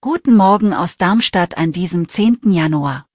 Guten Morgen aus Darmstadt an diesem 10. Januar.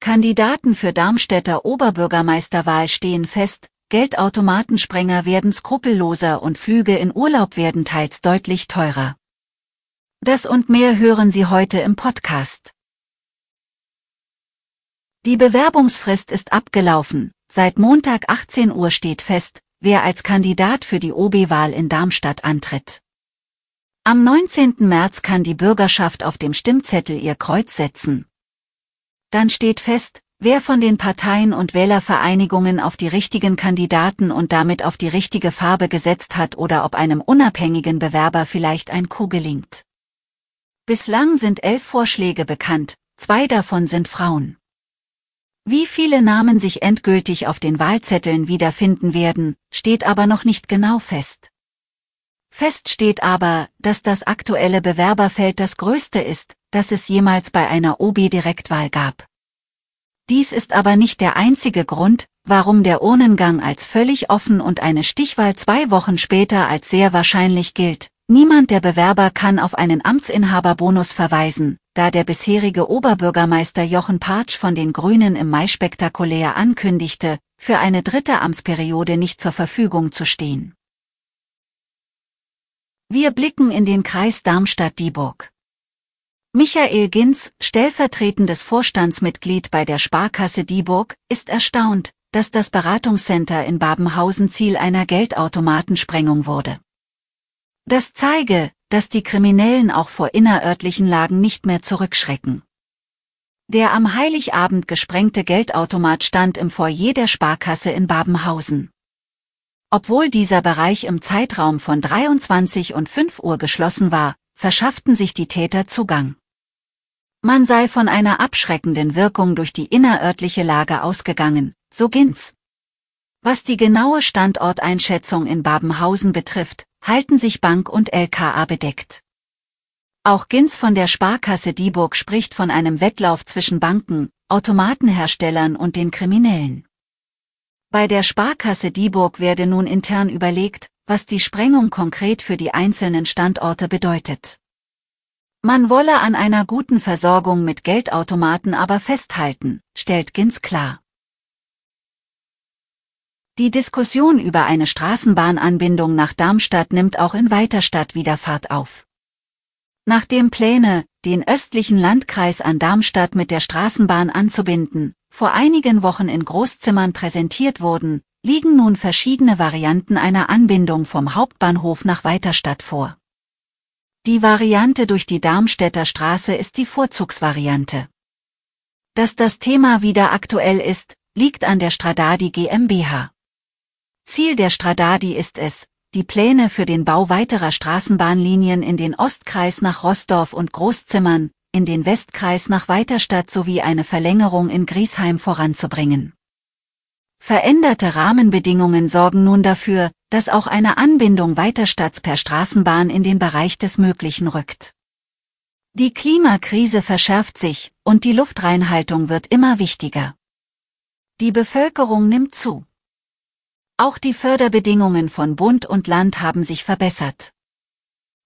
Kandidaten für Darmstädter Oberbürgermeisterwahl stehen fest, Geldautomatensprenger werden skrupelloser und Flüge in Urlaub werden teils deutlich teurer. Das und mehr hören Sie heute im Podcast. Die Bewerbungsfrist ist abgelaufen. Seit Montag 18 Uhr steht fest, wer als Kandidat für die OB-Wahl in Darmstadt antritt. Am 19. März kann die Bürgerschaft auf dem Stimmzettel ihr Kreuz setzen. Dann steht fest, wer von den Parteien und Wählervereinigungen auf die richtigen Kandidaten und damit auf die richtige Farbe gesetzt hat oder ob einem unabhängigen Bewerber vielleicht ein Coup gelingt. Bislang sind elf Vorschläge bekannt, zwei davon sind Frauen. Wie viele Namen sich endgültig auf den Wahlzetteln wiederfinden werden, steht aber noch nicht genau fest. Fest steht aber, dass das aktuelle Bewerberfeld das größte ist, das es jemals bei einer OB-Direktwahl gab. Dies ist aber nicht der einzige Grund, warum der Urnengang als völlig offen und eine Stichwahl zwei Wochen später als sehr wahrscheinlich gilt. Niemand der Bewerber kann auf einen Amtsinhaberbonus verweisen, da der bisherige Oberbürgermeister Jochen Partsch von den Grünen im Mai spektakulär ankündigte, für eine dritte Amtsperiode nicht zur Verfügung zu stehen. Wir blicken in den Kreis Darmstadt-Dieburg. Michael Ginz, stellvertretendes Vorstandsmitglied bei der Sparkasse Dieburg, ist erstaunt, dass das Beratungscenter in Babenhausen Ziel einer Geldautomatensprengung wurde. Das zeige, dass die Kriminellen auch vor innerörtlichen Lagen nicht mehr zurückschrecken. Der am Heiligabend gesprengte Geldautomat stand im Foyer der Sparkasse in Babenhausen. Obwohl dieser Bereich im Zeitraum von 23 und 5 Uhr geschlossen war, verschafften sich die Täter Zugang. Man sei von einer abschreckenden Wirkung durch die innerörtliche Lage ausgegangen, so Ginz. Was die genaue Standorteinschätzung in Babenhausen betrifft, halten sich Bank und LKA bedeckt. Auch Ginz von der Sparkasse Dieburg spricht von einem Wettlauf zwischen Banken, Automatenherstellern und den Kriminellen. Bei der Sparkasse Dieburg werde nun intern überlegt, was die Sprengung konkret für die einzelnen Standorte bedeutet. Man wolle an einer guten Versorgung mit Geldautomaten aber festhalten, stellt Ginz klar. Die Diskussion über eine Straßenbahnanbindung nach Darmstadt nimmt auch in Weiterstadt wieder Fahrt auf. Nachdem Pläne, den östlichen Landkreis an Darmstadt mit der Straßenbahn anzubinden, vor einigen Wochen in Großzimmern präsentiert wurden, liegen nun verschiedene Varianten einer Anbindung vom Hauptbahnhof nach Weiterstadt vor. Die Variante durch die Darmstädter Straße ist die Vorzugsvariante. Dass das Thema wieder aktuell ist, liegt an der Stradadi GmbH. Ziel der Stradadi ist es, die Pläne für den Bau weiterer Straßenbahnlinien in den Ostkreis nach Rossdorf und Großzimmern, in den Westkreis nach Weiterstadt sowie eine Verlängerung in Griesheim voranzubringen. Veränderte Rahmenbedingungen sorgen nun dafür, dass auch eine Anbindung Weiterstadts per Straßenbahn in den Bereich des Möglichen rückt. Die Klimakrise verschärft sich und die Luftreinhaltung wird immer wichtiger. Die Bevölkerung nimmt zu. Auch die Förderbedingungen von Bund und Land haben sich verbessert.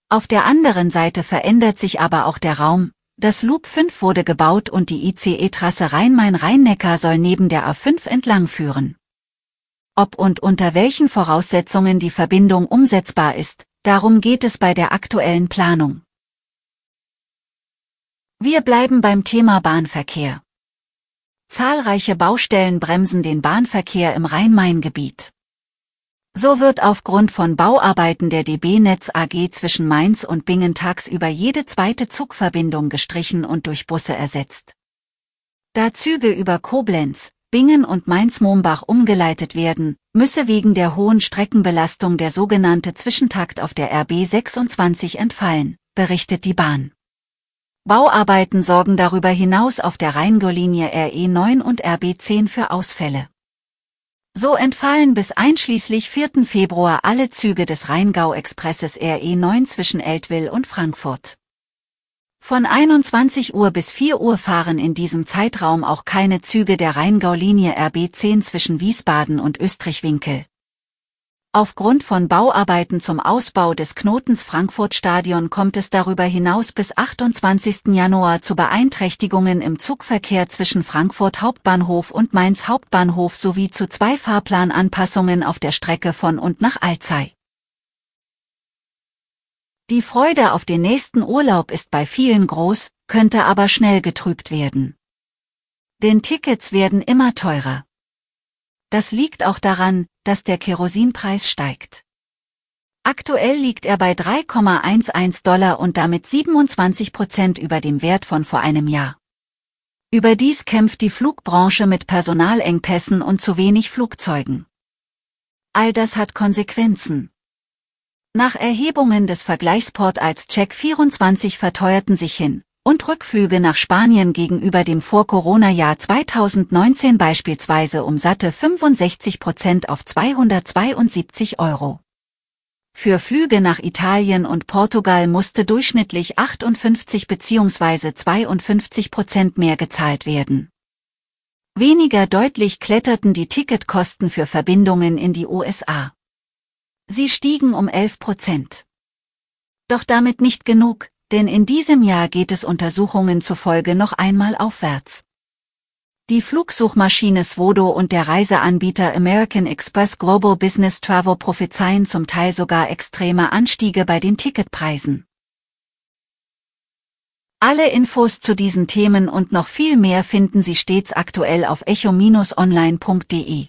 Auf der anderen Seite verändert sich aber auch der Raum. Das Loop 5 wurde gebaut und die ICE-Trasse Rhein-Main-Rhein-Neckar soll neben der A5 entlang führen. Ob und unter welchen Voraussetzungen die Verbindung umsetzbar ist, darum geht es bei der aktuellen Planung. Wir bleiben beim Thema Bahnverkehr. Zahlreiche Baustellen bremsen den Bahnverkehr im Rhein-Main-Gebiet. So wird aufgrund von Bauarbeiten der DB Netz AG zwischen Mainz und Bingen tagsüber jede zweite Zugverbindung gestrichen und durch Busse ersetzt. Da Züge über Koblenz, Bingen und Mainz-Mombach umgeleitet werden, müsse wegen der hohen Streckenbelastung der sogenannte Zwischentakt auf der RB 26 entfallen, berichtet die Bahn. Bauarbeiten sorgen darüber hinaus auf der Rheingau-Linie RE 9 und RB 10 für Ausfälle. So entfallen bis einschließlich 4. Februar alle Züge des Rheingau-Expresses RE 9 zwischen Eltville und Frankfurt. Von 21 Uhr bis 4 Uhr fahren in diesem Zeitraum auch keine Züge der Rheingau-Linie RB10 zwischen Wiesbaden und Österreich-Winkel. Aufgrund von Bauarbeiten zum Ausbau des Knotens Frankfurt-Stadion kommt es darüber hinaus bis 28. Januar zu Beeinträchtigungen im Zugverkehr zwischen Frankfurt Hauptbahnhof und Mainz Hauptbahnhof sowie zu zwei Fahrplananpassungen auf der Strecke von und nach Alzey. Die Freude auf den nächsten Urlaub ist bei vielen groß, könnte aber schnell getrübt werden. Denn Tickets werden immer teurer. Das liegt auch daran, dass der Kerosinpreis steigt. Aktuell liegt er bei 3,11 Dollar und damit 27 Prozent über dem Wert von vor einem Jahr. Überdies kämpft die Flugbranche mit Personalengpässen und zu wenig Flugzeugen. All das hat Konsequenzen. Nach Erhebungen des Vergleichsportals Check24 verteuerten sich hin und Rückflüge nach Spanien gegenüber dem Vor-Corona-Jahr 2019 beispielsweise um satte 65 Prozent auf 272 Euro. Für Flüge nach Italien und Portugal musste durchschnittlich 58 bzw. 52 Prozent mehr gezahlt werden. Weniger deutlich kletterten die Ticketkosten für Verbindungen in die USA. Sie stiegen um 11 Prozent. Doch damit nicht genug, denn in diesem Jahr geht es Untersuchungen zufolge noch einmal aufwärts. Die Flugsuchmaschine Svodo und der Reiseanbieter American Express Global Business Travel prophezeien zum Teil sogar extreme Anstiege bei den Ticketpreisen. Alle Infos zu diesen Themen und noch viel mehr finden Sie stets aktuell auf echo-online.de.